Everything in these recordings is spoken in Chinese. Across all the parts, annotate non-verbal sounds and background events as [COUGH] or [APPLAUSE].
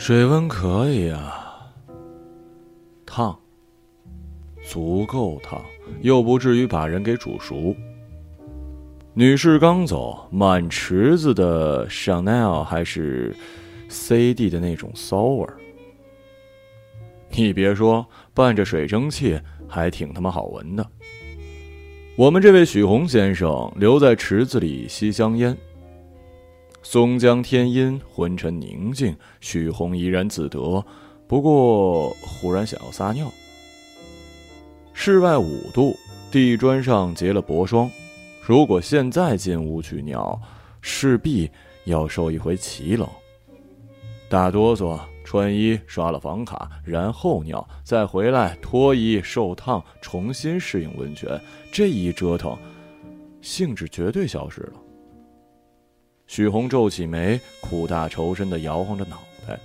水温可以啊，烫，足够烫，又不至于把人给煮熟。女士刚走，满池子的香奈儿还是 CD 的那种骚味儿。你别说，伴着水蒸气，还挺他妈好闻的。我们这位许宏先生留在池子里吸香烟。松江天阴，昏沉宁静，许宏怡然自得。不过，忽然想要撒尿。室外五度，地砖上结了薄霜。如果现在进屋去尿，势必要受一回奇冷。打哆嗦，穿衣，刷了房卡，然后尿，再回来脱衣受烫，重新适应温泉。这一折腾，兴致绝对消失了。许红皱起眉，苦大仇深的摇晃着脑袋。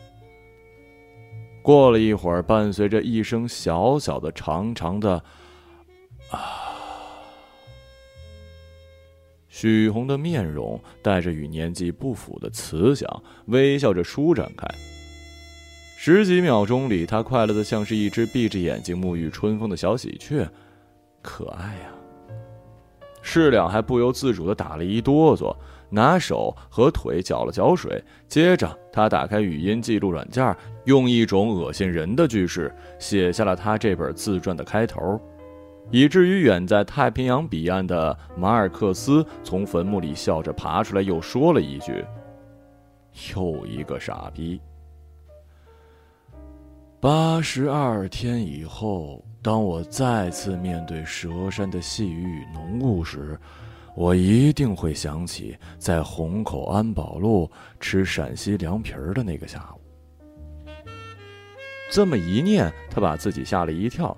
过了一会儿，伴随着一声小小的、长长的“啊”，许红的面容带着与年纪不符的慈祥，微笑着舒展开。十几秒钟里，她快乐的像是一只闭着眼睛沐浴春风的小喜鹊，可爱呀。侍两还不由自主的打了一哆嗦。拿手和腿搅了搅水，接着他打开语音记录软件，用一种恶心人的句式写下了他这本自传的开头，以至于远在太平洋彼岸的马尔克斯从坟墓里笑着爬出来，又说了一句：“又一个傻逼。”八十二天以后，当我再次面对蛇山的细雨与浓雾时。我一定会想起在虹口安保路吃陕西凉皮儿的那个下午。这么一念，他把自己吓了一跳。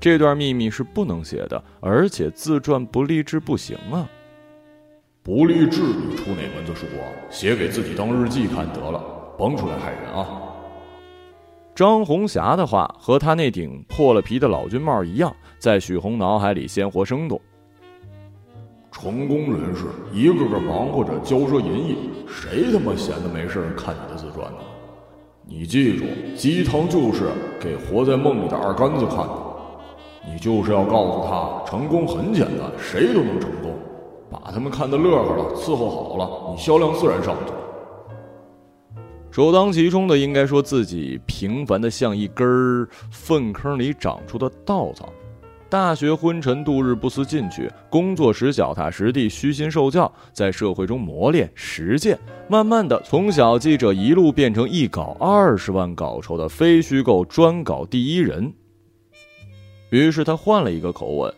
这段秘密是不能写的，而且自传不励志不行啊！不励志，你出哪门子书啊？写给自己当日记看得了，甭出来害人啊！张红霞的话和他那顶破了皮的老军帽一样，在许红脑海里鲜活生动。成功人士一个个忙活着骄奢淫逸，谁他妈闲的没事看你的自传呢？你记住，鸡汤就是给活在梦里的二杆子看的。你就是要告诉他，成功很简单，谁都能成功，把他们看得乐呵了，伺候好了，你销量自然上去。首当其冲的，应该说自己平凡的像一根粪坑里长出的稻草。大学昏沉度日不思进取，工作时脚踏实地虚心受教，在社会中磨练实践，慢慢的从小记者一路变成一稿二十万稿酬的非虚构专稿第一人。于是他换了一个口吻：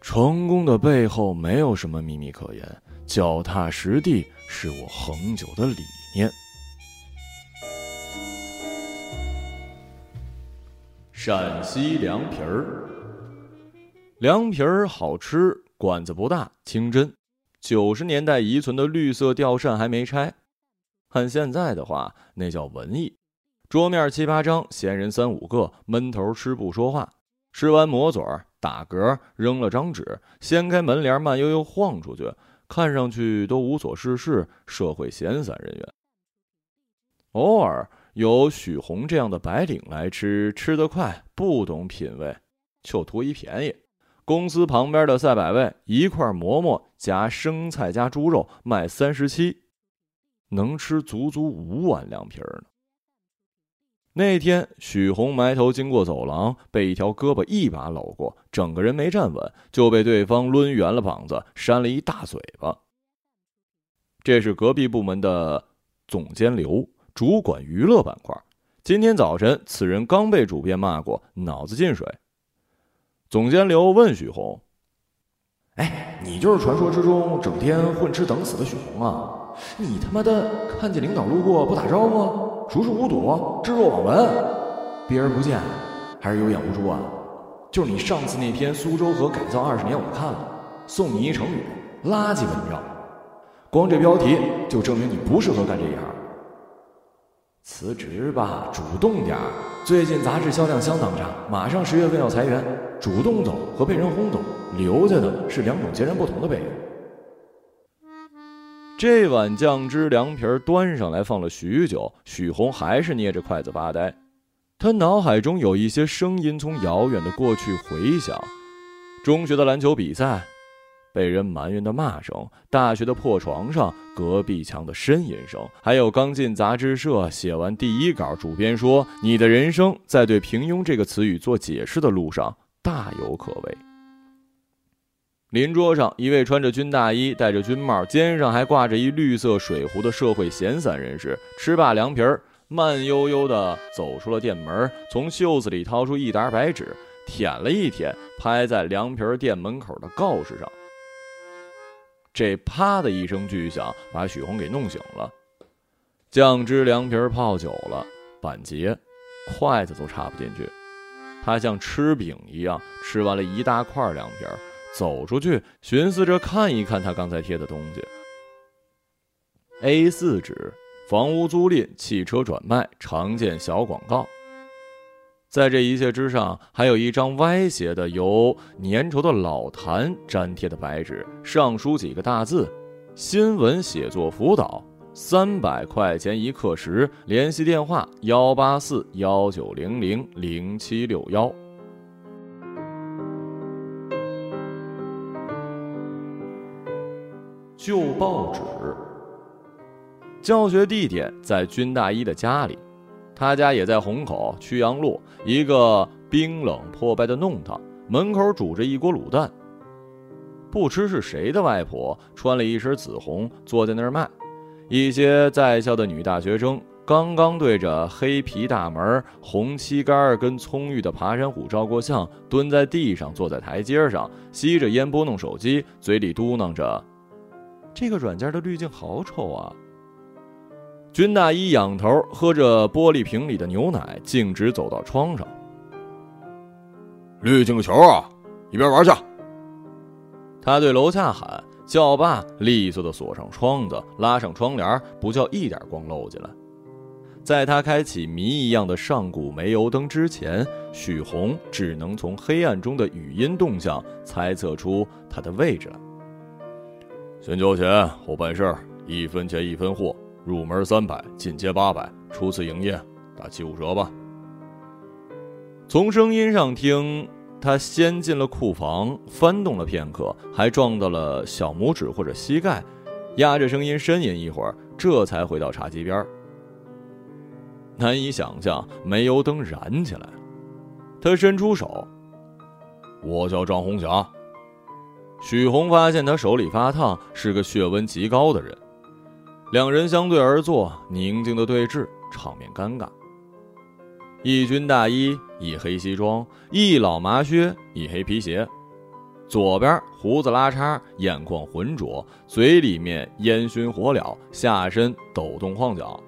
成功的背后没有什么秘密可言，脚踏实地是我恒久的理念。陕西凉皮儿，凉皮儿好吃，馆子不大，清真。九十年代遗存的绿色吊扇还没拆，按现在的话，那叫文艺。桌面七八张，闲人三五个，闷头吃不说话。吃完抹嘴儿，打嗝，扔了张纸，掀开门帘，慢悠悠晃出去，看上去都无所事事，社会闲散人员。偶尔。有许红这样的白领来吃，吃得快，不懂品味，就图一便宜。公司旁边的赛百味，一块馍馍夹生菜加猪肉，卖三十七，能吃足足五碗凉皮儿呢。那天，许红埋头经过走廊，被一条胳膊一把搂过，整个人没站稳，就被对方抡圆了膀子，扇了一大嘴巴。这是隔壁部门的总监刘。主管娱乐板块，今天早晨此人刚被主编骂过，脑子进水。总监刘问许红：“哎，你就是传说之中整天混吃等死的许红啊？你他妈的看见领导路过不打招呼，熟视无睹，置若罔闻，避而不见，还是有眼无珠啊？就是你上次那篇苏州河改造二十年，我看了，送你一成语：垃圾文章。光这标题就证明你不适合干这一行。”辞职吧，主动点儿。最近杂志销量相当差，马上十月份要裁员，主动走和被人轰走，留下的是两种截然不同的背影。这碗酱汁凉皮儿端上来放了许久，许红还是捏着筷子发呆。他脑海中有一些声音从遥远的过去回响：中学的篮球比赛，被人埋怨的骂声；大学的破床上，隔壁墙的呻吟声；还有刚进杂志社写完第一稿，主编说你的人生在对“平庸”这个词语做解释的路上大有可为。邻桌上，一位穿着军大衣、戴着军帽、肩上还挂着一绿色水壶的社会闲散人士，吃罢凉皮儿，慢悠悠地走出了店门，从袖子里掏出一沓白纸，舔了一舔，拍在凉皮儿店门口的告示上。这啪的一声巨响，把许红给弄醒了。酱汁凉皮泡久了，板结，筷子都插不进去。他像吃饼一样吃完了一大块凉皮。走出去，寻思着看一看他刚才贴的东西。A 四纸，房屋租赁、汽车转卖常见小广告。在这一切之上，还有一张歪斜的、由粘稠的老痰粘贴的白纸，上书几个大字：“新闻写作辅导，三百块钱一课时，联系电话：幺八四幺九零零零七六幺。”旧报纸。教学地点在军大衣的家里，他家也在虹口曲阳路一个冰冷破败的弄堂，门口煮着一锅卤蛋。不知是谁的外婆穿了一身紫红，坐在那儿卖。一些在校的女大学生刚刚对着黑皮大门、红漆杆跟葱郁的爬山虎照过相，蹲在地上，坐在台阶上，吸着烟，拨弄手机，嘴里嘟囔着。这个软件的滤镜好丑啊！军大衣仰头喝着玻璃瓶里的牛奶，径直走到窗上。滤镜个球啊！一边玩去！他对楼下喊，叫罢，利索的锁上窗子，拉上窗帘，不叫一点光漏进来。在他开启谜一样的上古煤油灯之前，许红只能从黑暗中的语音动向猜测出他的位置来。先交钱后办事儿，一分钱一分货，入门三百，进阶八百，初次营业打七五折吧。从声音上听，他先进了库房，翻动了片刻，还撞到了小拇指或者膝盖，压着声音呻吟一会儿，这才回到茶几边。难以想象，煤油灯燃起来，他伸出手，我叫张红霞。许红发现他手里发烫，是个血温极高的人。两人相对而坐，宁静的对峙，场面尴尬。一军大衣，一黑西装，一老麻靴，一黑皮鞋。左边胡子拉碴，眼眶浑浊，嘴里面烟熏火燎，下身抖动晃脚。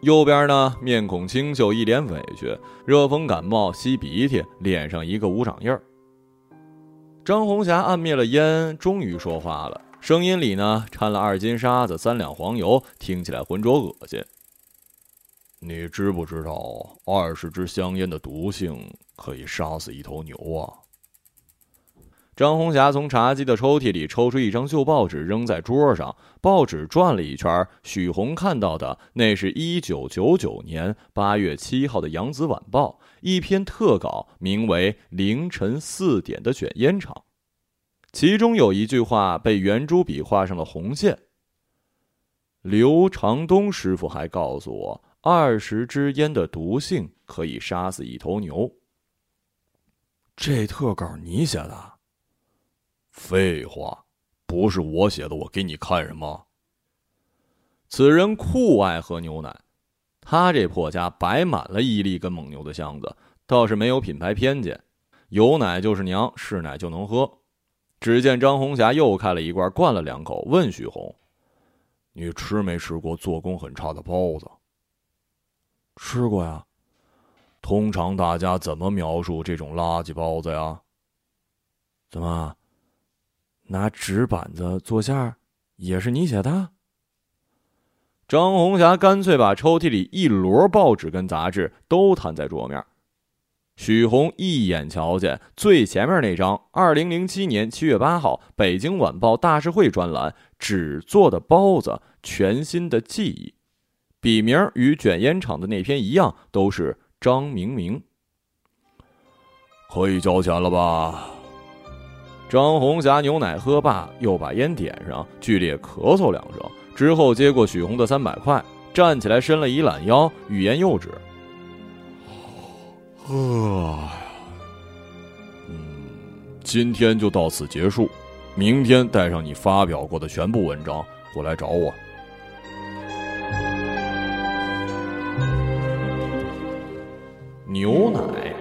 右边呢，面孔清秀，一脸委屈，热风感冒，吸鼻涕，脸上一个无掌印儿。张红霞按灭了烟，终于说话了，声音里呢掺了二斤沙子、三两黄油，听起来浑浊恶心。你知不知道二十支香烟的毒性可以杀死一头牛啊？张红霞从茶几的抽屉里抽出一张旧报纸，扔在桌上。报纸转了一圈，许红看到的那是一九九九年八月七号的《扬子晚报》。一篇特稿，名为《凌晨四点的卷烟厂》，其中有一句话被圆珠笔画上了红线。刘长东师傅还告诉我，二十支烟的毒性可以杀死一头牛。这特稿你写的？废话，不是我写的，我给你看什么？此人酷爱喝牛奶。他这破家摆满了伊利跟蒙牛的箱子，倒是没有品牌偏见，有奶就是娘，是奶就能喝。只见张红霞又开了一罐，灌了两口，问许红：“你吃没吃过做工很差的包子？”“吃过呀。”“通常大家怎么描述这种垃圾包子呀？”“怎么？拿纸板子做馅儿，也是你写的？”张红霞干脆把抽屉里一摞报纸跟杂志都摊在桌面，许宏一眼瞧见最前面那张二零零七年七月八号《北京晚报》大事会专栏纸做的包子，全新的记忆，笔名与卷烟厂的那篇一样，都是张明明。可以交钱了吧？张红霞牛奶喝罢，又把烟点上，剧烈咳嗽两声，之后接过许宏的三百块，站起来伸了一懒腰，欲言又止。呃，嗯，今天就到此结束，明天带上你发表过的全部文章过来找我。牛奶。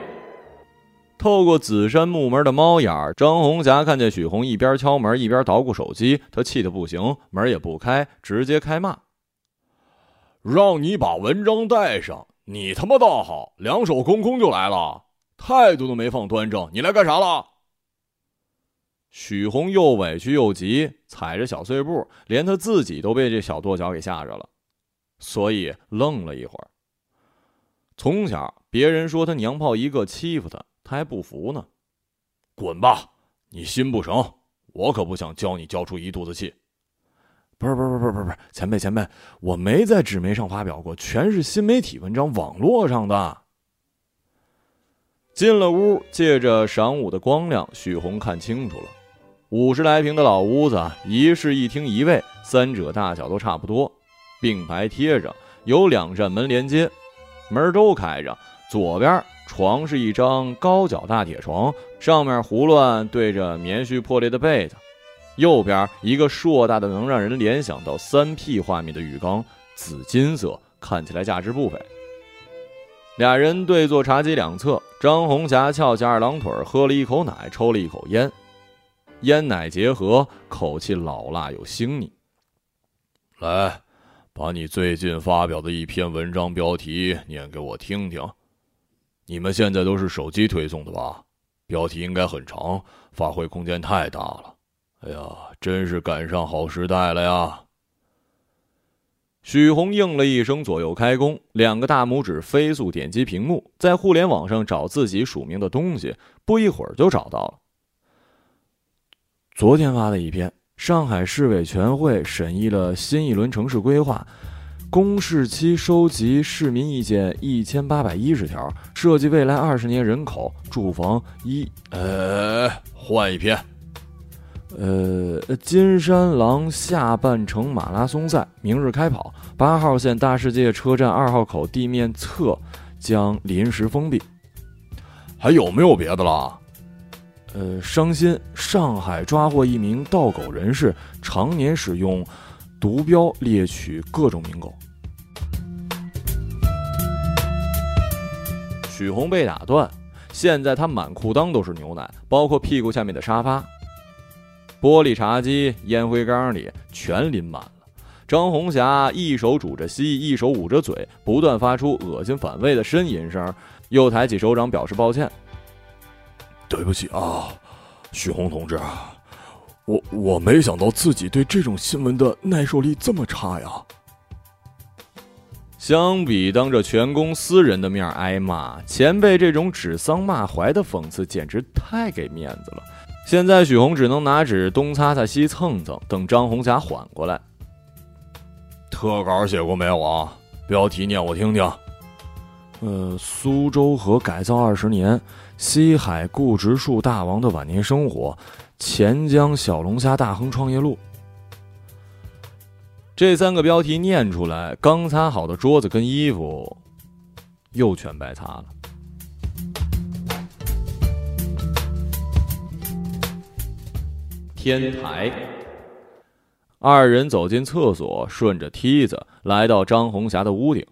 透过紫杉木门的猫眼儿，张红霞看见许红一边敲门一边捣鼓手机，她气得不行，门也不开，直接开骂：“让你把文章带上！”你他妈倒好，两手空空就来了，态度都没放端正，你来干啥了？许红又委屈又急，踩着小碎步，连他自己都被这小跺脚给吓着了，所以愣了一会儿。从小别人说他娘炮一个，欺负他，他还不服呢。滚吧，你心不成，我可不想教你教出一肚子气。不是不是不是不是不是，前辈前辈，我没在纸媒上发表过，全是新媒体文章，网络上的。进了屋，借着晌午的光亮，许红看清楚了，五十来平的老屋子，一室一厅一卫，三者大小都差不多，并排贴着，有两扇门连接，门都开着。左边床是一张高脚大铁床，上面胡乱堆着棉絮破裂的被子。右边一个硕大的，能让人联想到三 P 画面的浴缸，紫金色，看起来价值不菲。俩人对坐茶几两侧，张红霞翘起二郎腿，喝了一口奶，抽了一口烟，烟奶结合，口气老辣又腥腻。来，把你最近发表的一篇文章标题念给我听听。你们现在都是手机推送的吧？标题应该很长，发挥空间太大了。哎呀，真是赶上好时代了呀！许红应了一声，左右开弓，两个大拇指飞速点击屏幕，在互联网上找自己署名的东西，不一会儿就找到了。昨天发的一篇，上海市委全会审议了新一轮城市规划，公示期收集市民意见一千八百一十条，设计未来二十年人口、住房一……呃，换一篇。呃，金山狼下半程马拉松赛明日开跑，八号线大世界车站二号口地面侧将临时封闭。还有没有别的了？呃，伤心，上海抓获一名盗狗人士，常年使用毒镖猎取各种名狗。许红被打断，现在他满裤裆都是牛奶，包括屁股下面的沙发。玻璃茶几、烟灰缸里全淋满了。张红霞一手拄着膝，一手捂着嘴，不断发出恶心反胃的呻吟声，又抬起手掌表示抱歉：“对不起啊，许红同志，我我没想到自己对这种新闻的耐受力这么差呀。”相比当着全公司人的面挨骂，前辈这种指桑骂槐的讽刺简直太给面子了。现在许红只能拿纸东擦擦西蹭蹭，等张红霞缓过来。特稿写过没有啊？标题念我听听。呃，苏州河改造二十年，西海固植树大王的晚年生活，钱江小龙虾大亨创业路。这三个标题念出来，刚擦好的桌子跟衣服，又全白擦了。天台，二人走进厕所，顺着梯子来到张红霞的屋顶，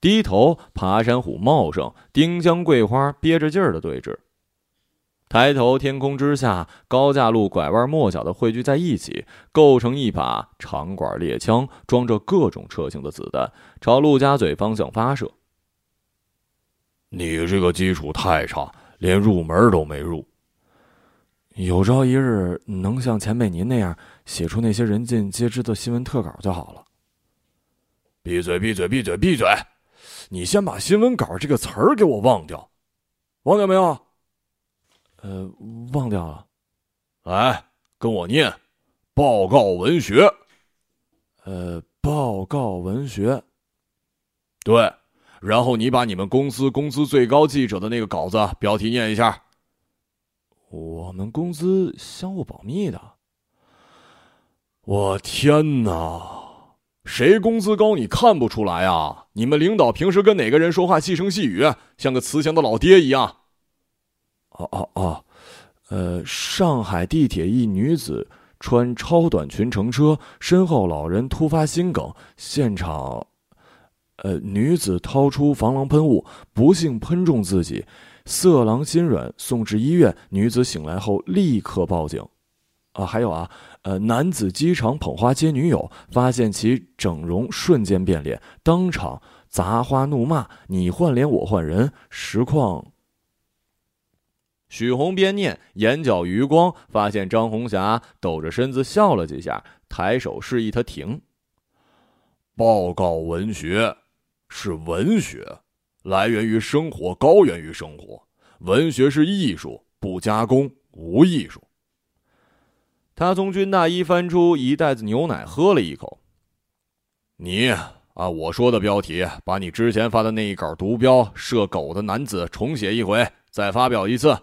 低头，爬山虎茂盛，丁香桂花憋着劲儿的对峙。抬头，天空之下，高架路拐弯抹角的汇聚在一起，构成一把长管猎枪，装着各种车型的子弹，朝陆家嘴方向发射。你这个基础太差，连入门都没入。有朝一日能像前辈您那样写出那些人尽皆知的新闻特稿就好了。闭嘴！闭嘴！闭嘴！闭嘴！你先把“新闻稿”这个词儿给我忘掉。忘掉没有？呃，忘掉了。来，跟我念：报告文学。呃，报告文学。对，然后你把你们公司工资最高记者的那个稿子标题念一下。我们公司相互保密的。我天哪！谁工资高你看不出来啊？你们领导平时跟哪个人说话细声细语，像个慈祥的老爹一样？哦哦哦，呃，上海地铁一女子穿超短裙乘车，身后老人突发心梗，现场，呃，女子掏出防狼喷雾，不幸喷中自己，色狼心软，送至医院。女子醒来后立刻报警。啊，还有啊，呃，男子机场捧花接女友，发现其整容瞬间变脸，当场砸花怒骂：“你换脸，我换人。”实况。许红边念，眼角余光发现张红霞抖着身子笑了几下，抬手示意他停。报告文学，是文学，来源于生活，高源于生活。文学是艺术，不加工无艺术。他从军大衣翻出一袋子牛奶，喝了一口。你按我说的标题，把你之前发的那一稿毒标“射狗的男子”重写一回，再发表一次。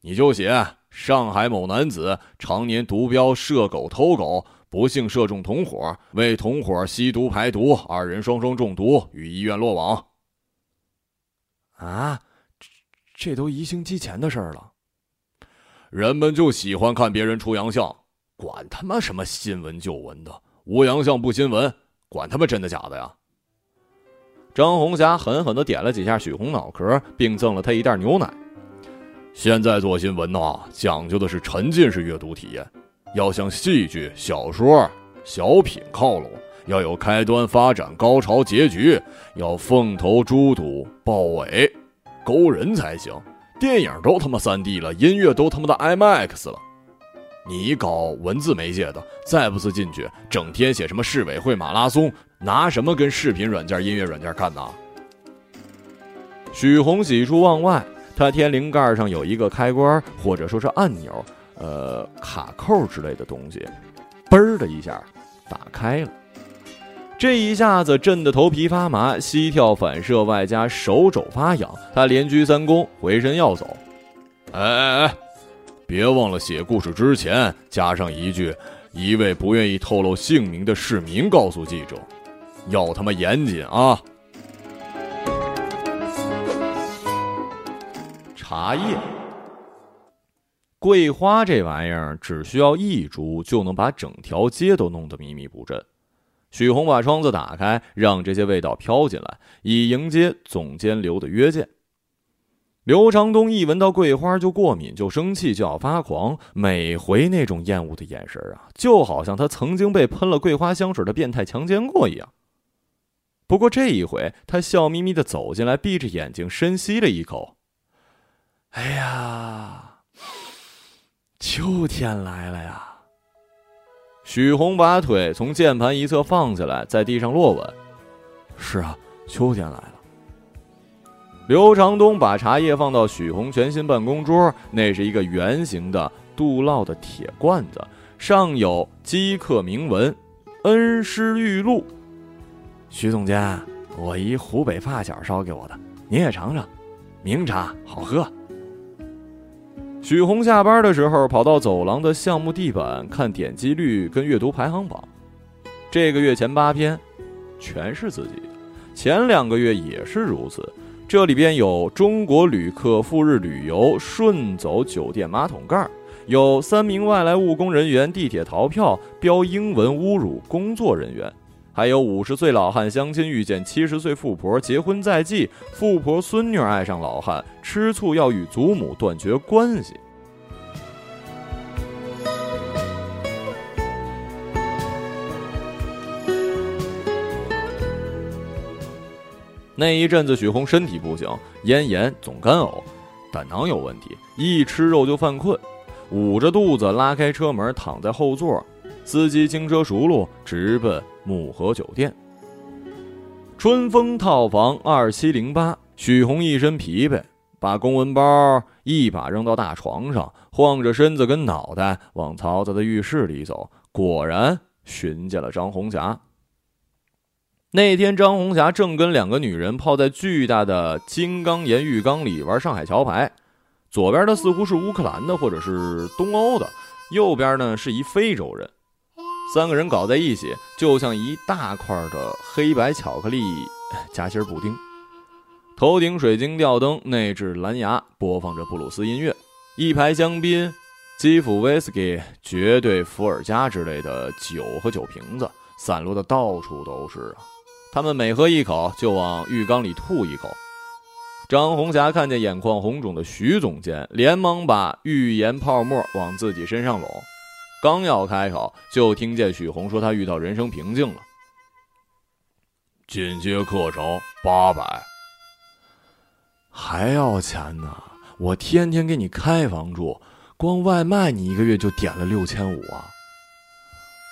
你就写：上海某男子常年毒标射狗偷狗，不幸射中同伙，为同伙吸毒排毒，二人双双中毒，于医院落网。啊，这这都一星期前的事儿了。人们就喜欢看别人出洋相。管他妈什么新闻旧闻的，无洋相不新闻，管他妈真的假的呀！张红霞狠狠的点了几下许红脑壳，并赠了他一袋牛奶。现在做新闻呐，讲究的是沉浸式阅读体验，要向戏剧、小说、小品靠拢，要有开端、发展、高潮、结局，要凤头猪肚豹尾，勾人才行。电影都他妈三 D 了，音乐都他妈的 IMAX 了。你搞文字媒介的，再不思进取，整天写什么市委会马拉松，拿什么跟视频软件、音乐软件干呢？许红喜出望外，他天灵盖上有一个开关，或者说是按钮，呃，卡扣之类的东西，嘣的一下打开了。这一下子震得头皮发麻，膝跳反射，外加手肘发痒，他连鞠三躬，回身要走。哎哎哎！别忘了写故事之前加上一句：“一位不愿意透露姓名的市民告诉记者，要他妈严谨啊！”茶叶、桂花这玩意儿，只需要一株就能把整条街都弄得迷迷不振。许红把窗子打开，让这些味道飘进来，以迎接总监刘的约见。刘长东一闻到桂花就过敏，就生气，就要发狂。每回那种厌恶的眼神啊，就好像他曾经被喷了桂花香水的变态强奸过一样。不过这一回，他笑眯眯的走进来，闭着眼睛深吸了一口。哎呀，秋天来了呀！许红把腿从键盘一侧放下来，在地上落稳。是啊，秋天来了。刘长东把茶叶放到许红全新办公桌，那是一个圆形的镀烙的铁罐子，上有机刻铭文“恩师玉露”。徐总监，我一湖北发小捎给我的，您也尝尝，名茶好喝。许红下班的时候跑到走廊的项目地板看点击率跟阅读排行榜，这个月前八篇全是自己。的，前两个月也是如此。这里边有中国旅客赴日旅游顺走酒店马桶盖，有三名外来务工人员地铁逃票标英文侮辱工作人员，还有五十岁老汉相亲遇见七十岁富婆结婚在即，富婆孙女爱上老汉吃醋要与祖母断绝关系。那一阵子，许红身体不行，咽炎总干呕，胆囊有问题，一吃肉就犯困，捂着肚子拉开车门，躺在后座，司机轻车熟路，直奔木河酒店。春风套房二七零八，许红一身疲惫，把公文包一把扔到大床上，晃着身子跟脑袋往曹操的浴室里走，果然寻见了张红霞。那天，张红霞正跟两个女人泡在巨大的金刚岩浴缸里玩上海桥牌，左边的似乎是乌克兰的或者是东欧的，右边呢是一非洲人，三个人搞在一起，就像一大块的黑白巧克力 [LAUGHS] 夹心布丁。头顶水晶吊灯，内置蓝牙，播放着布鲁斯音乐。一排香槟、基辅威士忌、绝对伏尔加之类的酒和酒瓶子散落的到处都是啊！他们每喝一口，就往浴缸里吐一口。张红霞看见眼眶红肿的徐总监，连忙把浴盐泡沫往自己身上拢，刚要开口，就听见许红说：“他遇到人生瓶颈了。”进阶课程八百。还要钱呢！我天天给你开房住，光外卖你一个月就点了六千五啊！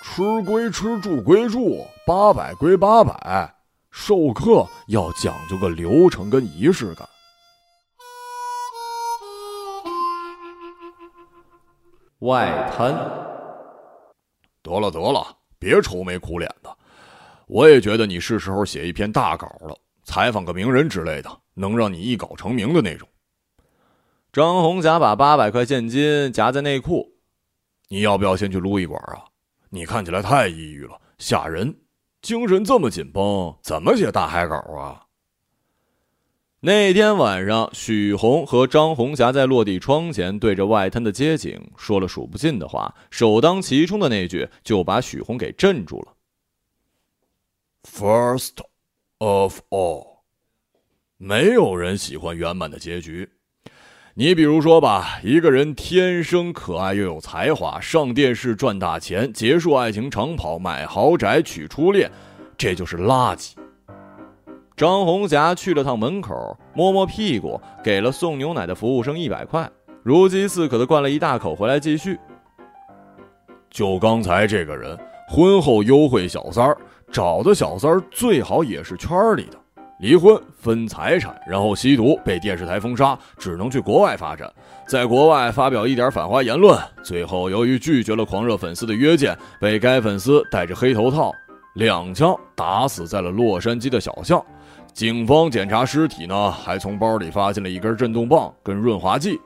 吃归吃，住归住，八百归八百，授课要讲究个流程跟仪式感。外滩，得了得了，别愁眉苦脸的，我也觉得你是时候写一篇大稿了，采访个名人之类的。能让你一稿成名的那种。张红霞把八百块现金夹在内裤，你要不要先去撸一管啊？你看起来太抑郁了，吓人，精神这么紧绷，怎么写大海稿啊？那天晚上，许红和张红霞在落地窗前对着外滩的街景说了数不尽的话，首当其冲的那句就把许红给镇住了。First of all。没有人喜欢圆满的结局。你比如说吧，一个人天生可爱又有才华，上电视赚大钱，结束爱情长跑，买豪宅娶初恋，这就是垃圾。张红霞去了趟门口，摸摸屁股，给了送牛奶的服务生一百块，如饥似渴的灌了一大口，回来继续。就刚才这个人，婚后优惠小三儿，找的小三儿最好也是圈里的。离婚分财产，然后吸毒，被电视台封杀，只能去国外发展。在国外发表一点反华言论，最后由于拒绝了狂热粉丝的约见，被该粉丝戴着黑头套两枪打死在了洛杉矶的小巷。警方检查尸体呢，还从包里发现了一根震动棒跟润滑剂。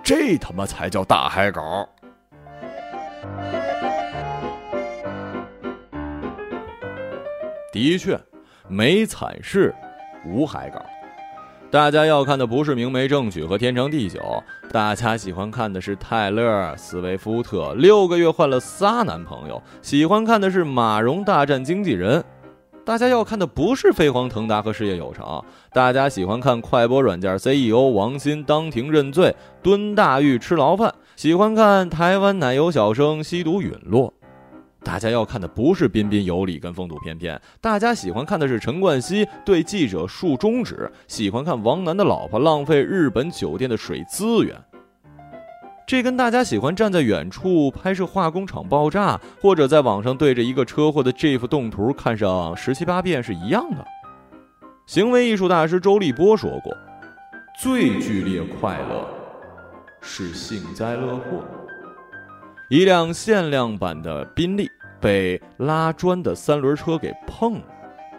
这他妈才叫大海狗！的确。没惨事，无海狗。大家要看的不是明媒正娶和天长地久，大家喜欢看的是泰勒·斯威夫特六个月换了仨男朋友，喜欢看的是马蓉大战经纪人。大家要看的不是飞黄腾达和事业有成，大家喜欢看快播软件 CEO 王鑫当庭认罪，蹲大狱吃牢饭，喜欢看台湾奶油小生吸毒陨落。大家要看的不是彬彬有礼跟风度翩翩，大家喜欢看的是陈冠希对记者竖中指，喜欢看王楠的老婆浪费日本酒店的水资源。这跟大家喜欢站在远处拍摄化工厂爆炸，或者在网上对着一个车祸的 GIF 动图看上十七八遍是一样的。行为艺术大师周立波说过：“最剧烈快乐是幸灾乐祸。”一辆限量版的宾利被拉砖的三轮车给碰了，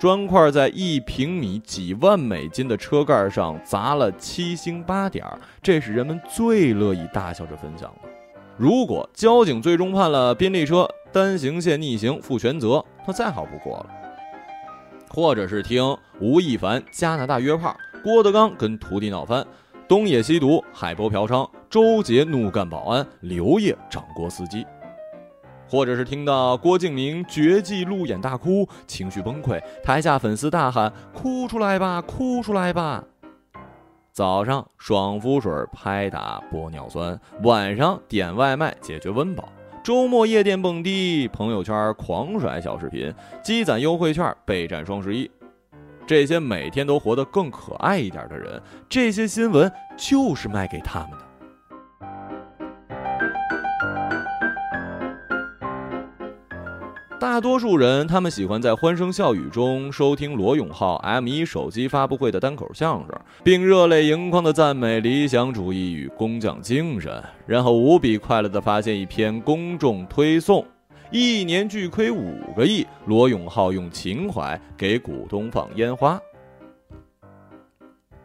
砖块在一平米几万美金的车盖上砸了七星八点这是人们最乐意大笑着分享的。如果交警最终判了宾利车单行线逆行负全责，那再好不过了。或者是听吴亦凡加拿大约炮，郭德纲跟徒弟闹翻。东野吸毒，海波嫖娼，周杰怒干保安，刘烨掌掴司机，或者是听到郭敬明绝技路演大哭，情绪崩溃，台下粉丝大喊“哭出来吧，哭出来吧”。早上爽肤水拍打玻尿酸，晚上点外卖解决温饱，周末夜店蹦迪，朋友圈狂甩小视频，积攒优惠券备战双十一。这些每天都活得更可爱一点的人，这些新闻就是卖给他们的。大多数人，他们喜欢在欢声笑语中收听罗永浩 M1 手机发布会的单口相声，并热泪盈眶地赞美理想主义与工匠精神，然后无比快乐地发现一篇公众推送：一年巨亏五个亿，罗永浩用情怀给股东放烟花。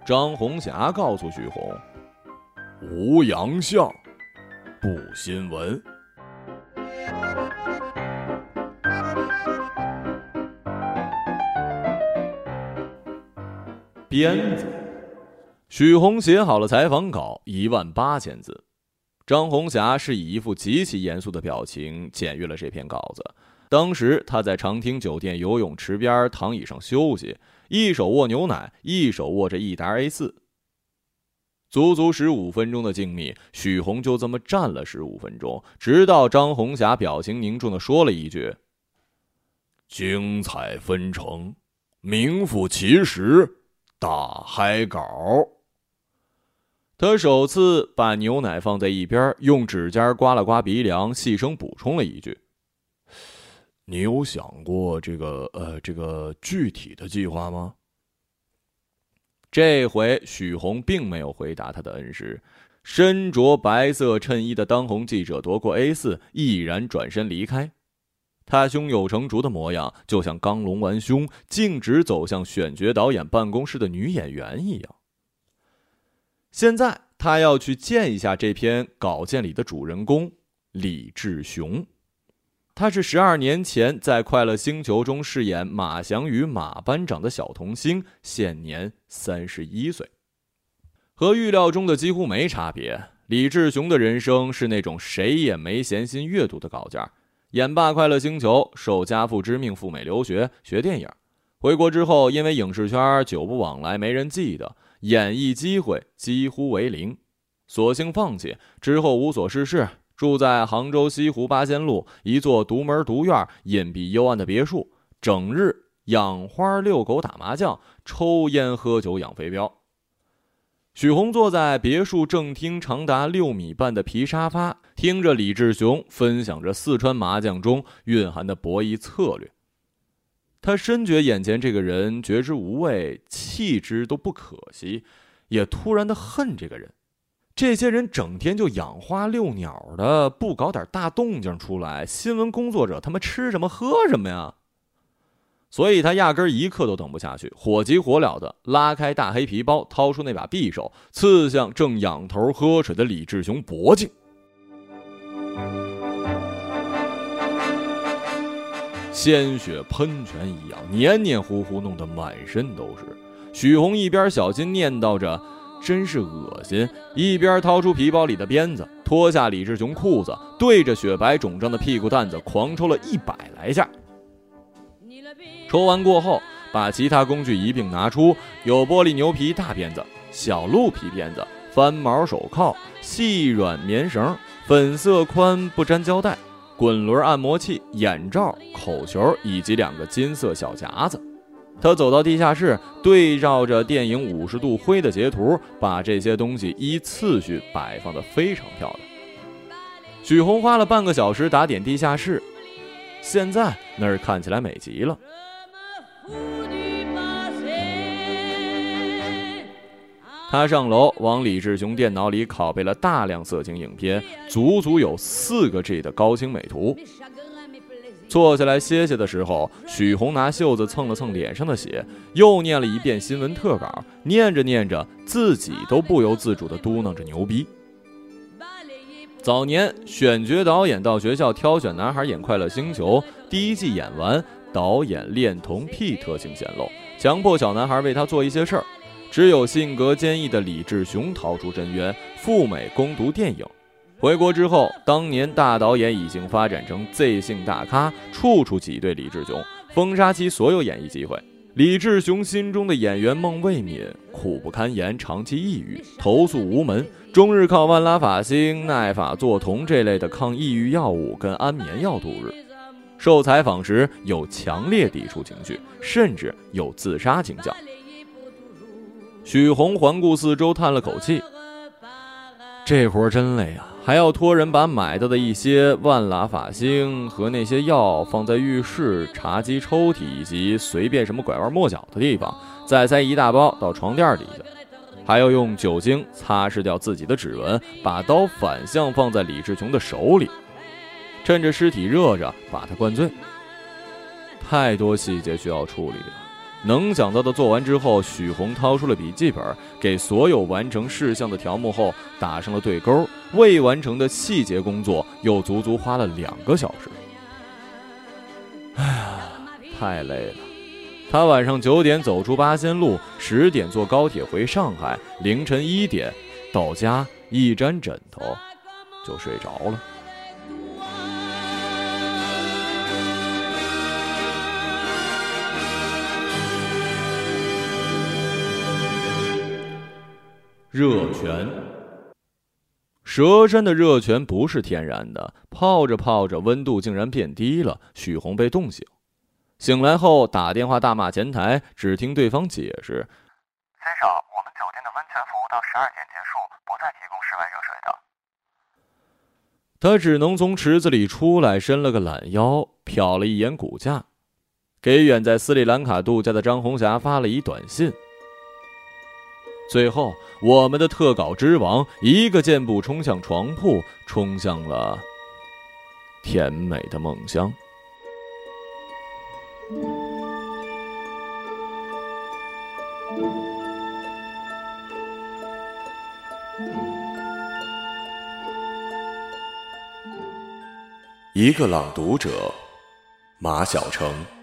张红霞告诉许红：“无洋相，不新闻。”鞭子，许红写好了采访稿，一万八千字。张红霞是以一副极其严肃的表情检阅了这篇稿子。当时她在长汀酒店游泳池边躺椅上休息，一手握牛奶，一手握着一沓 A 四。足足十五分钟的静谧，许红就这么站了十五分钟，直到张红霞表情凝重的说了一句：“精彩纷呈，名副其实。”大海狗。他首次把牛奶放在一边，用指尖刮了刮鼻梁，细声补充了一句：“你有想过这个呃这个具体的计划吗？”这回许红并没有回答他的恩师。身着白色衬衣的当红记者夺过 A 四，毅然转身离开。他胸有成竹的模样，就像刚隆完胸、径直走向选角导演办公室的女演员一样。现在他要去见一下这篇稿件里的主人公李志雄。他是十二年前在《快乐星球》中饰演马翔宇马班长的小童星，现年三十一岁。和预料中的几乎没差别。李志雄的人生是那种谁也没闲心阅读的稿件。演罢《快乐星球》，受家父之命赴美留学学电影。回国之后，因为影视圈久不往来，没人记得，演艺机会几乎为零，索性放弃。之后无所事事，住在杭州西湖八仙路一座独门独院、隐蔽幽暗的别墅，整日养花、遛狗、打麻将、抽烟、喝酒、养飞镖。许红坐在别墅正厅长达六米半的皮沙发，听着李志雄分享着四川麻将中蕴含的博弈策略。他深觉眼前这个人觉之无味，弃之都不可惜，也突然的恨这个人。这些人整天就养花遛鸟的，不搞点大动静出来，新闻工作者他妈吃什么喝什么呀？所以他压根一刻都等不下去，火急火燎的拉开大黑皮包，掏出那把匕首，刺向正仰头喝水的李志雄脖颈。鲜血喷泉一样，黏黏糊糊，弄得满身都是。许红一边小心念叨着“真是恶心”，一边掏出皮包里的鞭子，脱下李志雄裤子，对着雪白肿胀的屁股蛋子狂抽了一百来下。抽完过后，把其他工具一并拿出，有玻璃牛皮大鞭子、小鹿皮鞭子、翻毛手铐、细软棉绳、粉色宽不粘胶带、滚轮按摩器、眼罩、口球以及两个金色小夹子。他走到地下室，对照着电影《五十度灰》的截图，把这些东西依次序摆放的非常漂亮。许红花了半个小时打点地下室。现在那儿看起来美极了。他上楼，往李志雄电脑里拷贝了大量色情影片，足足有四个 G 的高清美图。坐下来歇歇的时候，许红拿袖子蹭了蹭脸上的血，又念了一遍新闻特稿，念着念着，自己都不由自主地嘟囔着牛逼。早年选角导演到学校挑选男孩演《快乐星球》，第一季演完，导演恋童癖特性显露，强迫小男孩为他做一些事儿。只有性格坚毅的李志雄逃出深渊，赴美攻读电影。回国之后，当年大导演已经发展成 Z 姓大咖，处处挤兑李志雄，封杀其所有演艺机会。李志雄心中的演员梦未泯，苦不堪言，长期抑郁，投诉无门，终日靠万拉法星、奈法唑酮这类的抗抑郁药物跟安眠药度日。受采访时有强烈抵触情绪，甚至有自杀倾向。许红环顾四周，叹了口气：“这活真累啊，还要托人把买到的一些万喇法星和那些药放在浴室、茶几、抽屉以及随便什么拐弯抹角的地方，再塞一大包到床垫底下，还要用酒精擦拭掉自己的指纹，把刀反向放在李志雄的手里，趁着尸体热着把他灌醉。太多细节需要处理了。能想到的做完之后，许红掏出了笔记本，给所有完成事项的条目后打上了对勾。未完成的细节工作又足足花了两个小时。哎呀，太累了。他晚上九点走出八仙路，十点坐高铁回上海，凌晨一点到家，一沾枕头就睡着了。热泉，蛇山的热泉不是天然的，泡着泡着温度竟然变低了，许红被冻醒。醒来后打电话大骂前台，只听对方解释：“先生，我们酒店的温泉服务到十二点结束，不再提供室外热水的。”他只能从池子里出来，伸了个懒腰，瞟了一眼骨架，给远在斯里兰卡度假的张红霞发了一短信。最后，我们的特稿之王一个箭步冲向床铺，冲向了甜美的梦乡。一个朗读者，马晓成。